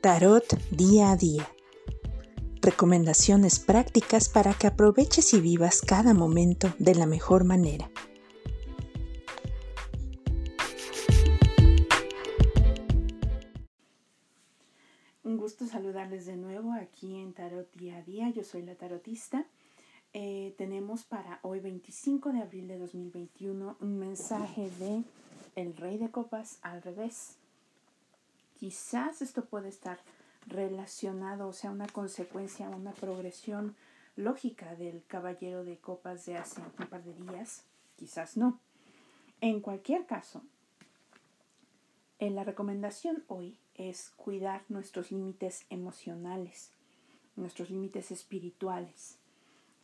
Tarot día a día. Recomendaciones prácticas para que aproveches y vivas cada momento de la mejor manera. Un gusto saludarles de nuevo aquí en Tarot día a día. Yo soy la tarotista. Eh, tenemos para hoy 25 de abril de 2021 un mensaje de el rey de copas al revés. Quizás esto puede estar relacionado, o sea, una consecuencia, una progresión lógica del caballero de copas de hace un par de días, quizás no. En cualquier caso, en la recomendación hoy es cuidar nuestros límites emocionales, nuestros límites espirituales.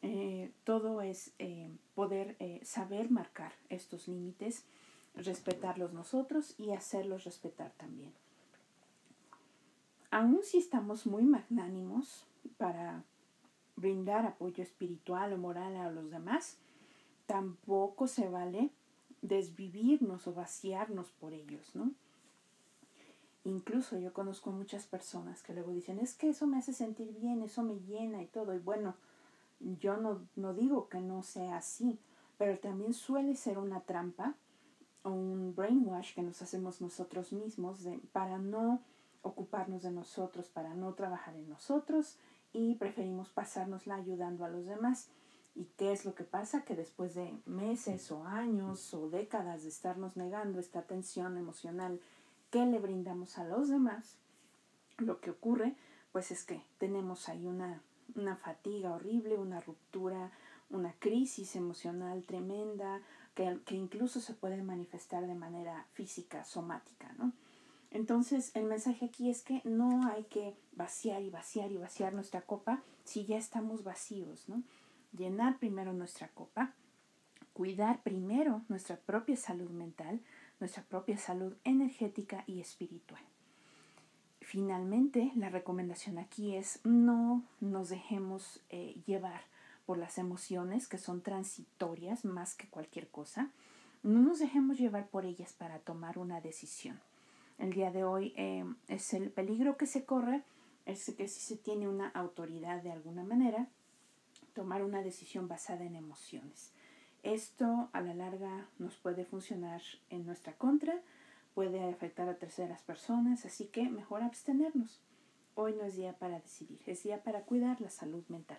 Eh, todo es eh, poder eh, saber marcar estos límites respetarlos nosotros y hacerlos respetar también. Aún si estamos muy magnánimos para brindar apoyo espiritual o moral a los demás, tampoco se vale desvivirnos o vaciarnos por ellos, ¿no? Incluso yo conozco muchas personas que luego dicen, es que eso me hace sentir bien, eso me llena y todo. Y bueno, yo no, no digo que no sea así, pero también suele ser una trampa un brainwash que nos hacemos nosotros mismos para no ocuparnos de nosotros, para no trabajar en nosotros y preferimos pasárnosla ayudando a los demás. ¿Y qué es lo que pasa? Que después de meses o años o décadas de estarnos negando esta atención emocional que le brindamos a los demás, lo que ocurre pues es que tenemos ahí una, una fatiga horrible, una ruptura, una crisis emocional tremenda, que, incluso se pueden manifestar de manera física, somática, ¿no? Entonces, el mensaje aquí es que no hay que vaciar y vaciar y vaciar nuestra copa si ya estamos vacíos, ¿no? Llenar primero nuestra copa, cuidar primero nuestra propia salud mental, nuestra propia salud energética y espiritual. Finalmente, la recomendación aquí es no nos dejemos eh, llevar por las emociones que son transitorias más que cualquier cosa. No nos dejemos llevar por ellas para tomar una decisión. El día de hoy eh, es el peligro que se corre, es que si se tiene una autoridad de alguna manera, tomar una decisión basada en emociones. Esto a la larga nos puede funcionar en nuestra contra, puede afectar a terceras personas, así que mejor abstenernos. Hoy no es día para decidir, es día para cuidar la salud mental.